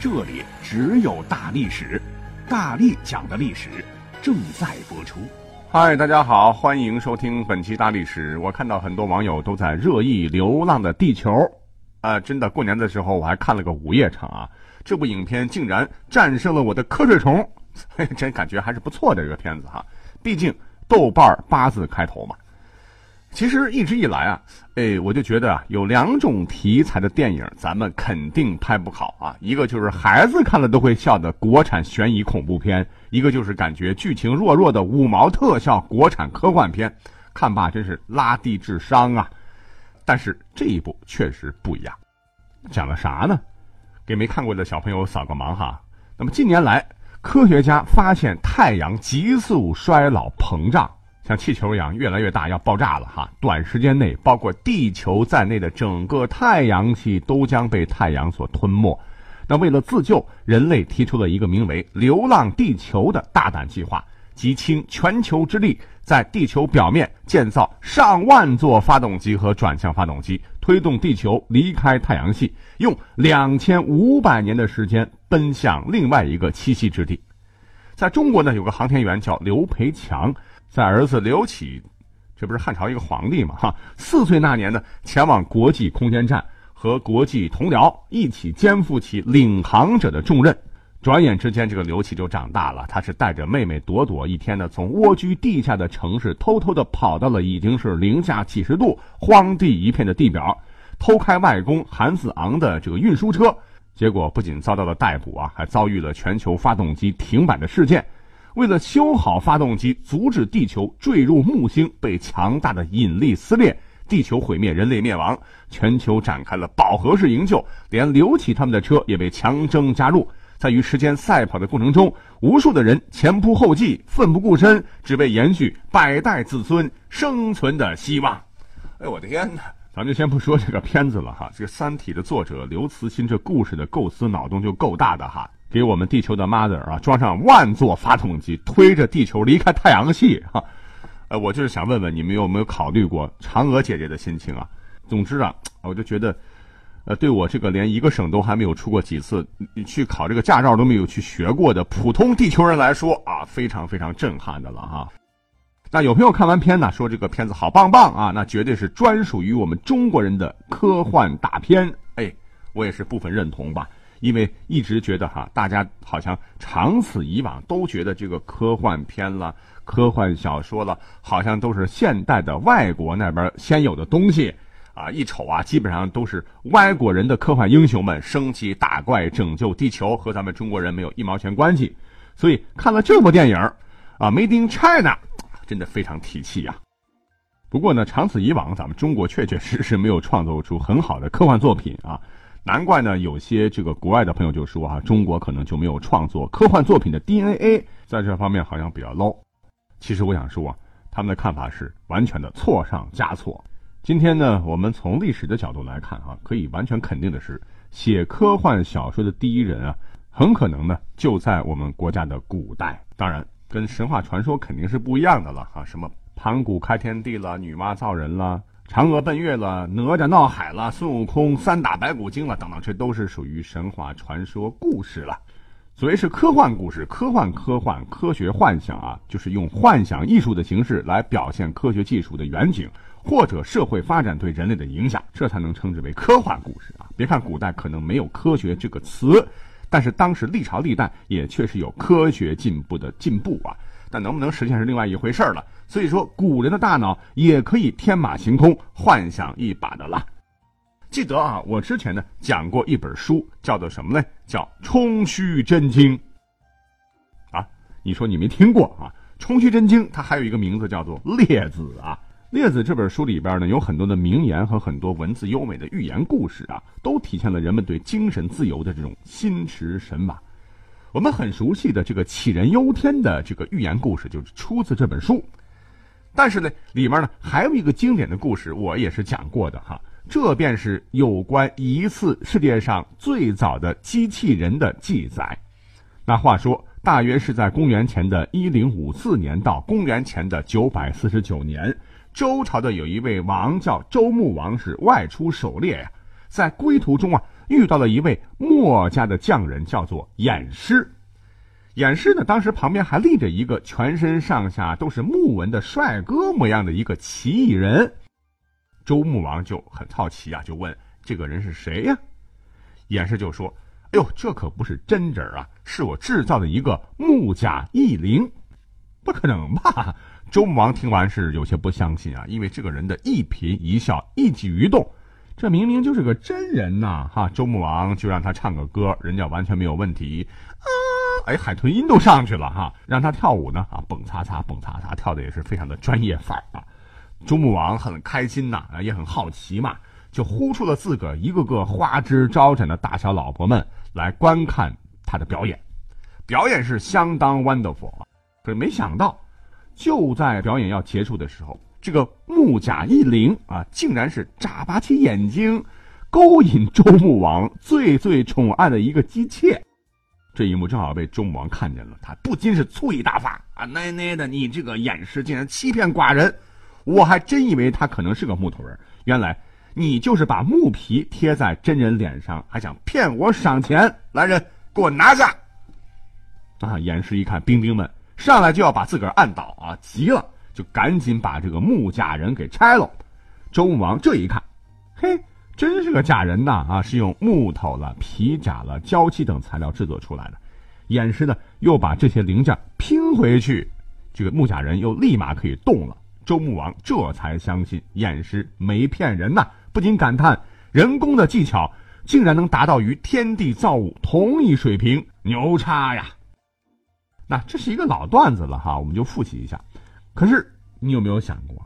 这里只有大历史，大力讲的历史正在播出。嗨，大家好，欢迎收听本期大历史。我看到很多网友都在热议《流浪的地球》，啊，真的，过年的时候我还看了个午夜场啊。这部影片竟然战胜了我的瞌睡虫，真感觉还是不错的这个片子哈。毕竟豆瓣八字开头嘛。其实一直以来啊，哎，我就觉得啊，有两种题材的电影咱们肯定拍不好啊。一个就是孩子看了都会笑的国产悬疑恐怖片，一个就是感觉剧情弱弱的五毛特效国产科幻片，看罢真是拉低智商啊。但是这一部确实不一样，讲了啥呢？给没看过的小朋友扫个盲哈。那么近年来，科学家发现太阳急速衰老膨胀。像气球一样越来越大，要爆炸了哈！短时间内，包括地球在内的整个太阳系都将被太阳所吞没。那为了自救，人类提出了一个名为“流浪地球”的大胆计划，集倾全球之力，在地球表面建造上万座发动机和转向发动机，推动地球离开太阳系，用两千五百年的时间奔向另外一个栖息之地。在中国呢，有个航天员叫刘培强。在儿子刘启，这不是汉朝一个皇帝嘛？哈，四岁那年呢，前往国际空间站，和国际同僚一起肩负起领航者的重任。转眼之间，这个刘启就长大了。他是带着妹妹朵朵，一天呢，从蜗居地下的城市偷偷的跑到了已经是零下几十度、荒地一片的地表，偷开外公韩子昂的这个运输车。结果不仅遭到了逮捕啊，还遭遇了全球发动机停摆的事件。为了修好发动机，阻止地球坠入木星被强大的引力撕裂，地球毁灭，人类灭亡，全球展开了饱和式营救，连刘启他们的车也被强征加入。在与时间赛跑的过程中，无数的人前仆后继，奋不顾身，只为延续百代子孙生存的希望。哎，我的天哪！咱们就先不说这个片子了哈，这个《三体》的作者刘慈欣这故事的构思脑洞就够大的哈。给我们地球的 mother 啊装上万座发动机，推着地球离开太阳系哈。呃，我就是想问问你们有没有考虑过嫦娥姐姐的心情啊？总之啊，我就觉得，呃，对我这个连一个省都还没有出过几次，去考这个驾照都没有去学过的普通地球人来说啊，非常非常震撼的了哈。那有朋友看完片呢，说这个片子好棒棒啊，那绝对是专属于我们中国人的科幻大片。哎，我也是部分认同吧。因为一直觉得哈，大家好像长此以往都觉得这个科幻片了、科幻小说了，好像都是现代的外国那边先有的东西啊！一瞅啊，基本上都是外国人的科幻英雄们升级打怪、拯救地球，和咱们中国人没有一毛钱关系。所以看了这部电影啊，Made in China，真的非常提气呀。不过呢，长此以往，咱们中国确确实实没有创作出很好的科幻作品啊。难怪呢，有些这个国外的朋友就说啊，中国可能就没有创作科幻作品的 DNA，在这方面好像比较 low。其实我想说啊，他们的看法是完全的错上加错。今天呢，我们从历史的角度来看啊，可以完全肯定的是，写科幻小说的第一人啊，很可能呢就在我们国家的古代。当然，跟神话传说肯定是不一样的了哈，什么盘古开天地了，女娲造人了。嫦娥奔月了，哪吒闹海了，孙悟空三打白骨精了，等等，这都是属于神话传说故事了。所谓是科幻故事，科幻科幻科学幻想啊，就是用幻想艺术的形式来表现科学技术的远景或者社会发展对人类的影响，这才能称之为科幻故事啊。别看古代可能没有科学这个词，但是当时历朝历代也确实有科学进步的进步啊。但能不能实现是另外一回事了。所以说，古人的大脑也可以天马行空、幻想一把的了。记得啊，我之前呢讲过一本书，叫做什么呢？叫《冲虚真经》啊。你说你没听过啊？《冲虚真经》它还有一个名字叫做《列子》啊。《列子》这本书里边呢，有很多的名言和很多文字优美的寓言故事啊，都体现了人们对精神自由的这种心驰神往。我们很熟悉的这个杞人忧天的这个寓言故事，就是出自这本书。但是呢，里面呢还有一个经典的故事，我也是讲过的哈。这便是有关疑似世界上最早的机器人的记载。那话说，大约是在公元前的一零五四年到公元前的九百四十九年，周朝的有一位王叫周穆王，是外出狩猎呀，在归途中啊。遇到了一位墨家的匠人，叫做偃师。偃师呢，当时旁边还立着一个全身上下都是木纹的帅哥模样的一个奇异人。周穆王就很好奇啊，就问这个人是谁呀？偃师就说：“哎呦，这可不是真人啊，是我制造的一个木甲异灵。”不可能吧？周穆王听完是有些不相信啊，因为这个人的一颦一笑、一举一动。这明明就是个真人呐！哈，周穆王就让他唱个歌，人家完全没有问题。啊，哎，海豚音都上去了哈，让他跳舞呢啊，蹦擦擦，蹦擦擦，跳的也是非常的专业范儿啊。周穆王很开心呐，也很好奇嘛，就呼出了自个儿一个个花枝招展的大小老婆们来观看他的表演。表演是相当 wonderful，可是没想到，就在表演要结束的时候。这个木甲一灵啊，竟然是眨巴起眼睛，勾引周穆王最最宠爱的一个姬妾。这一幕正好被周穆王看见了，他不禁是醋意大发啊！奶奶的，你这个偃师竟然欺骗寡人！我还真以为他可能是个木头人，原来你就是把木皮贴在真人脸上，还想骗我赏钱！来人，给我拿下！啊！偃师一看兵兵们上来就要把自个儿按倒啊，急了。就赶紧把这个木假人给拆了。周穆王这一看，嘿，真是个假人呐！啊，是用木头了、皮甲了、胶漆等材料制作出来的。偃师呢，又把这些零件拼回去，这个木假人又立马可以动了。周穆王这才相信偃师没骗人呐，不禁感叹：人工的技巧竟然能达到与天地造物同一水平，牛叉呀！那这是一个老段子了哈，我们就复习一下。可是你有没有想过，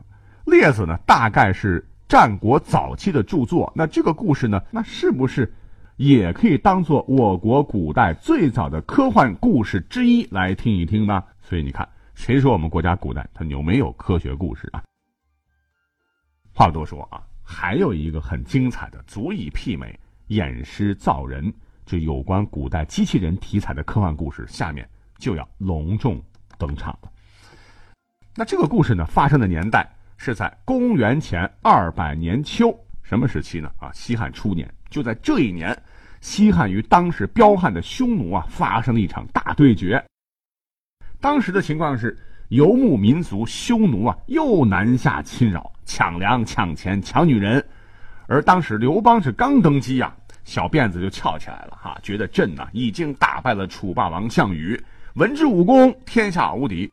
《列子》呢？大概是战国早期的著作。那这个故事呢？那是不是也可以当做我国古代最早的科幻故事之一来听一听呢？所以你看，谁说我们国家古代它有没有科学故事啊？话不多说啊，还有一个很精彩的，足以媲美偃师造人这有关古代机器人题材的科幻故事，下面就要隆重登场了。那这个故事呢，发生的年代是在公元前二百年秋，什么时期呢？啊，西汉初年。就在这一年，西汉与当时彪悍的匈奴啊，发生了一场大对决。当时的情况是，游牧民族匈奴啊，又南下侵扰，抢粮、抢钱、抢女人。而当时刘邦是刚登基呀，小辫子就翘起来了哈，觉得朕呐已经打败了楚霸王项羽，文治武功天下无敌。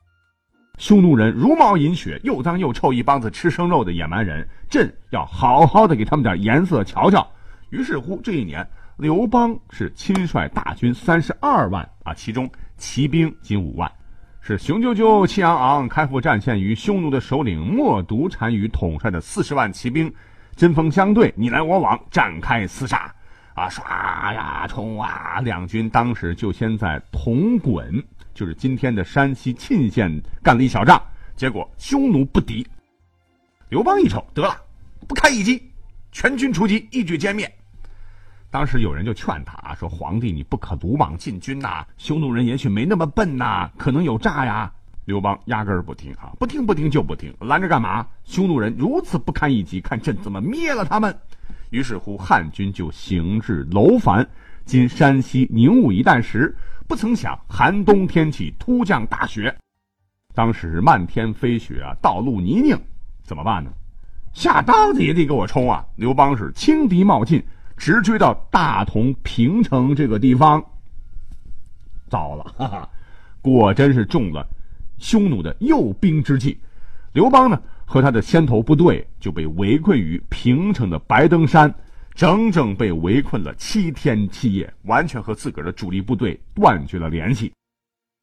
匈奴人茹毛饮血，又脏又臭，一帮子吃生肉的野蛮人，朕要好好的给他们点颜色瞧瞧。于是乎，这一年，刘邦是亲率大军三十二万啊，其中骑兵仅五万，是雄赳赳气昂昂开赴战线，与匈奴的首领冒毒单于统帅的四十万骑兵针锋相对，你来我往，展开厮杀。啊，唰呀，冲啊！两军当时就先在铜滚。就是今天的山西沁县干了一小仗，结果匈奴不敌。刘邦一瞅，得了，不堪一击，全军出击，一举歼灭。当时有人就劝他啊，说：“皇帝你不可鲁莽进军呐，匈奴人也许没那么笨呐，可能有诈呀。”刘邦压根儿不听啊，不听不听就不听，拦着干嘛？匈奴人如此不堪一击，看朕怎么灭了他们。于是乎，汉军就行至楼烦（今山西宁武一带）时。不曾想，寒冬天气突降大雪，当时漫天飞雪啊，道路泥泞，怎么办呢？下刀子也得给我冲啊！刘邦是轻敌冒进，直追到大同平城这个地方。糟了，哈哈，果真是中了匈奴的诱兵之计。刘邦呢，和他的先头部队就被围困于平城的白登山。整整被围困了七天七夜，完全和自个儿的主力部队断绝了联系。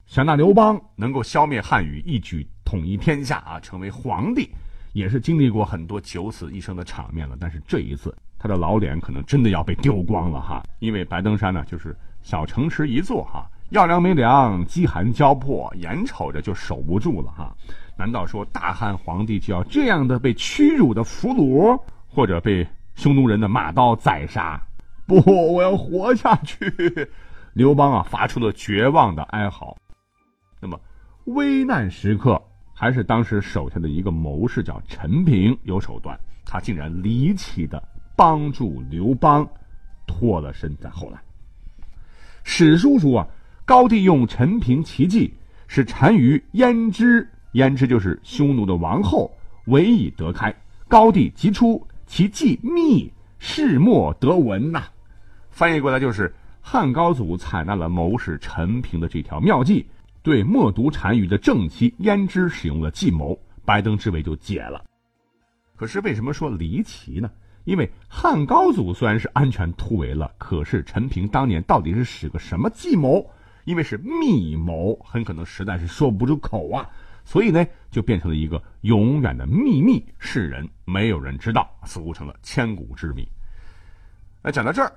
想那刘邦能够消灭汉语，一举统一天下啊，成为皇帝，也是经历过很多九死一生的场面了。但是这一次，他的老脸可能真的要被丢光了哈，因为白登山呢，就是小城池一座哈，要凉没凉，饥寒交迫，眼瞅着就守不住了哈。难道说大汉皇帝就要这样的被屈辱的俘虏，或者被匈奴人的马刀宰杀？不，我要活下去！刘邦啊，发出了绝望的哀嚎。那么，危难时刻，还是当时手下的一个谋士叫陈平有手段，他竟然离奇的帮助刘邦脱了身在后来。史书说啊，高帝用陈平奇计，使单于胭脂，胭脂就是匈奴的王后，委以得开。高帝即出，其计密，世莫得闻呐。翻译过来就是汉高祖采纳了谋士陈平的这条妙计，对默读单于的正妻胭脂使用了计谋，白登之围就解了。可是为什么说离奇呢？因为汉高祖虽然是安全突围了，可是陈平当年到底是使个什么计谋？因为是密谋，很可能实在是说不出口啊，所以呢，就变成了一个永远的秘密，世人没有人知道，似乎成了千古之谜。那讲到这儿，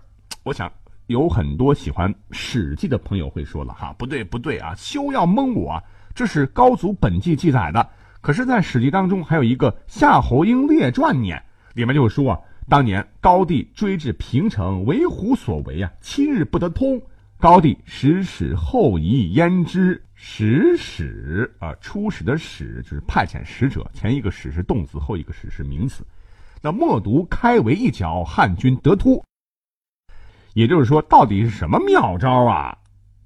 我想有很多喜欢《史记》的朋友会说了哈，不对不对啊，休要蒙我，这是高祖本纪记载的，可是，在《史记》当中还有一个《夏侯婴列传》呢，里面就说啊。当年高帝追至平城，为虎所为啊，七日不得通。高帝使使后移胭脂，使使啊，出使的使就是派遣使者，前一个使是动词，后一个使是名词。那默读开为一角，汉军得突。也就是说，到底是什么妙招啊？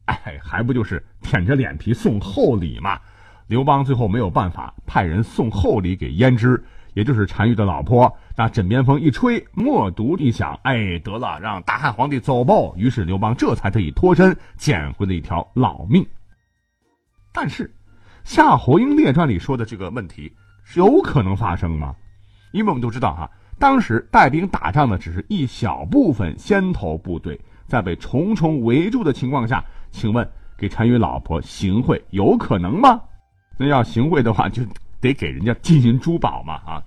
哎，还不就是舔着脸皮送厚礼嘛？刘邦最后没有办法，派人送厚礼给胭脂。也就是单于的老婆，那枕边风一吹，默读一响，哎，得了，让大汉皇帝走吧。于是刘邦这才得以脱身，捡回了一条老命。但是，《夏侯婴列传》里说的这个问题有可能发生吗？因为我们都知道哈，当时带兵打仗的只是一小部分先头部队，在被重重围住的情况下，请问给单于老婆行贿有可能吗？那要行贿的话，就。得给人家金银珠宝嘛啊！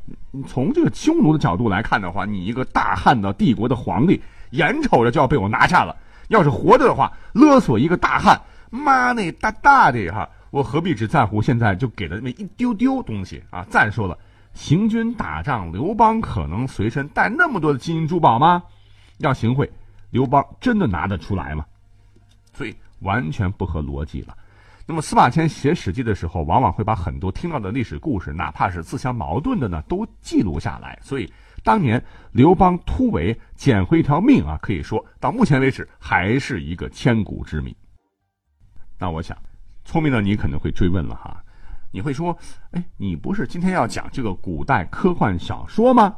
从这个匈奴的角度来看的话，你一个大汉的帝国的皇帝，眼瞅着就要被我拿下了。要是活着的话，勒索一个大汉，妈那大大的哈，我何必只在乎现在就给了那么一丢丢东西啊？再说了，行军打仗，刘邦可能随身带那么多的金银珠宝吗？要行贿，刘邦真的拿得出来吗？所以完全不合逻辑了。那么司马迁写《史记》的时候，往往会把很多听到的历史故事，哪怕是自相矛盾的呢，都记录下来。所以，当年刘邦突围捡回一条命啊，可以说到目前为止还是一个千古之谜。那我想，聪明的你可能会追问了哈，你会说，哎，你不是今天要讲这个古代科幻小说吗？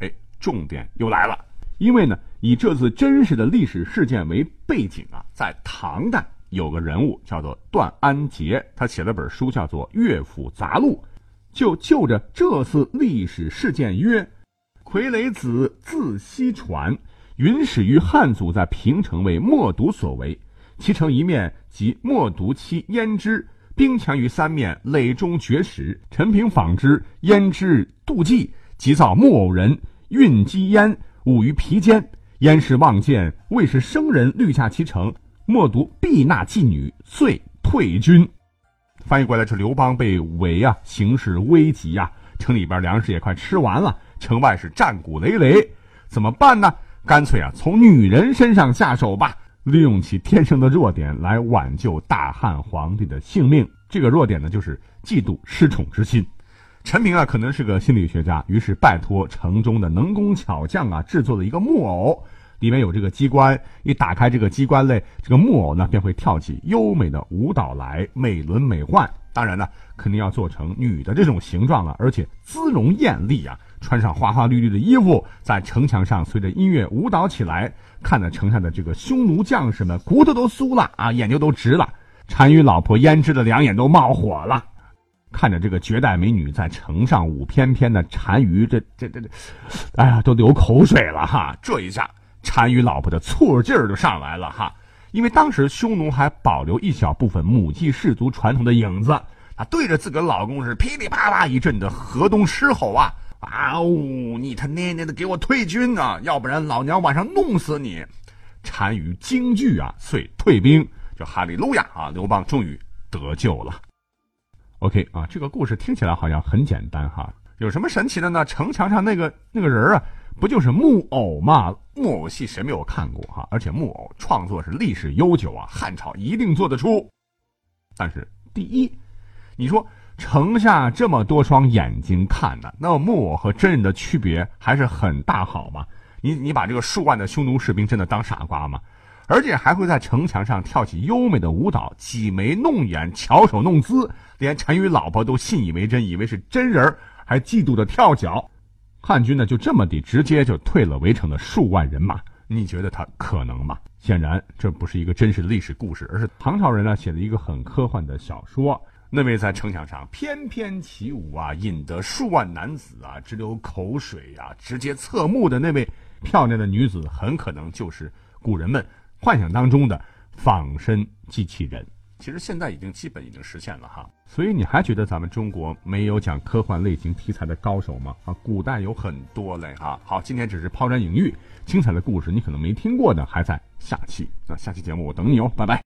哎，重点又来了，因为呢，以这次真实的历史事件为背景啊，在唐代。有个人物叫做段安杰，他写了本书叫做《乐府杂录》，就就着这次历史事件曰：“傀儡子自西传，允始于汉祖在平城为默读所为，其成一面即默读妻胭脂，兵强于三面，垒中绝食。陈平访之，胭脂妒忌，即造木偶人，运积烟，舞于皮间。焉氏望见，谓是生人，虑下其城。”默读避纳妓女，遂退军。翻译过来是刘邦被围啊，形势危急呀，城里边粮食也快吃完了，城外是战鼓累累，怎么办呢？干脆啊，从女人身上下手吧，利用其天生的弱点来挽救大汉皇帝的性命。这个弱点呢，就是嫉妒失宠之心。陈平啊，可能是个心理学家，于是拜托城中的能工巧匠啊，制作了一个木偶。里面有这个机关，一打开这个机关类，这个木偶呢便会跳起优美的舞蹈来，美轮美奂。当然呢，肯定要做成女的这种形状了，而且姿容艳丽啊，穿上花花绿绿的衣服，在城墙上随着音乐舞蹈起来，看得城下的这个匈奴将士们骨头都酥了啊，眼睛都直了。单于老婆胭脂的两眼都冒火了，看着这个绝代美女在城上舞翩翩的单于，这这这这，哎呀，都流口水了哈！这一下。单于老婆的醋劲儿就上来了哈，因为当时匈奴还保留一小部分母系氏族传统的影子，啊，对着自个老公是噼里啪啦一阵的河东狮吼啊！啊呜，你他奶奶的给我退军啊，要不然老娘晚上弄死你！单于惊惧啊，遂退兵。就哈利路亚啊，刘邦终于得救了。OK 啊，这个故事听起来好像很简单哈，有什么神奇的呢？城墙上那个那个人啊，不就是木偶吗？木偶戏谁没有看过哈？而且木偶创作是历史悠久啊，汉朝一定做得出。但是第一，你说城下这么多双眼睛看呢，那木偶和真人的区别还是很大，好吗？你你把这个数万的匈奴士兵真的当傻瓜吗？而且还会在城墙上跳起优美的舞蹈，挤眉弄眼，巧手弄姿，连陈宇老婆都信以为真，以为是真人，还嫉妒的跳脚。汉军呢就这么地直接就退了围城的数万人马，你觉得他可能吗？显然这不是一个真实的历史故事，而是唐朝人呢写了一个很科幻的小说。那位在城墙上翩翩起舞啊，引得数万男子啊直流口水啊，直接侧目的那位漂亮的女子，很可能就是古人们。幻想当中的仿生机器人，其实现在已经基本已经实现了哈。所以你还觉得咱们中国没有讲科幻类型题材的高手吗？啊，古代有很多嘞哈。好，今天只是抛砖引玉，精彩的故事你可能没听过的还在下期。那下期节目我等你哦，拜拜。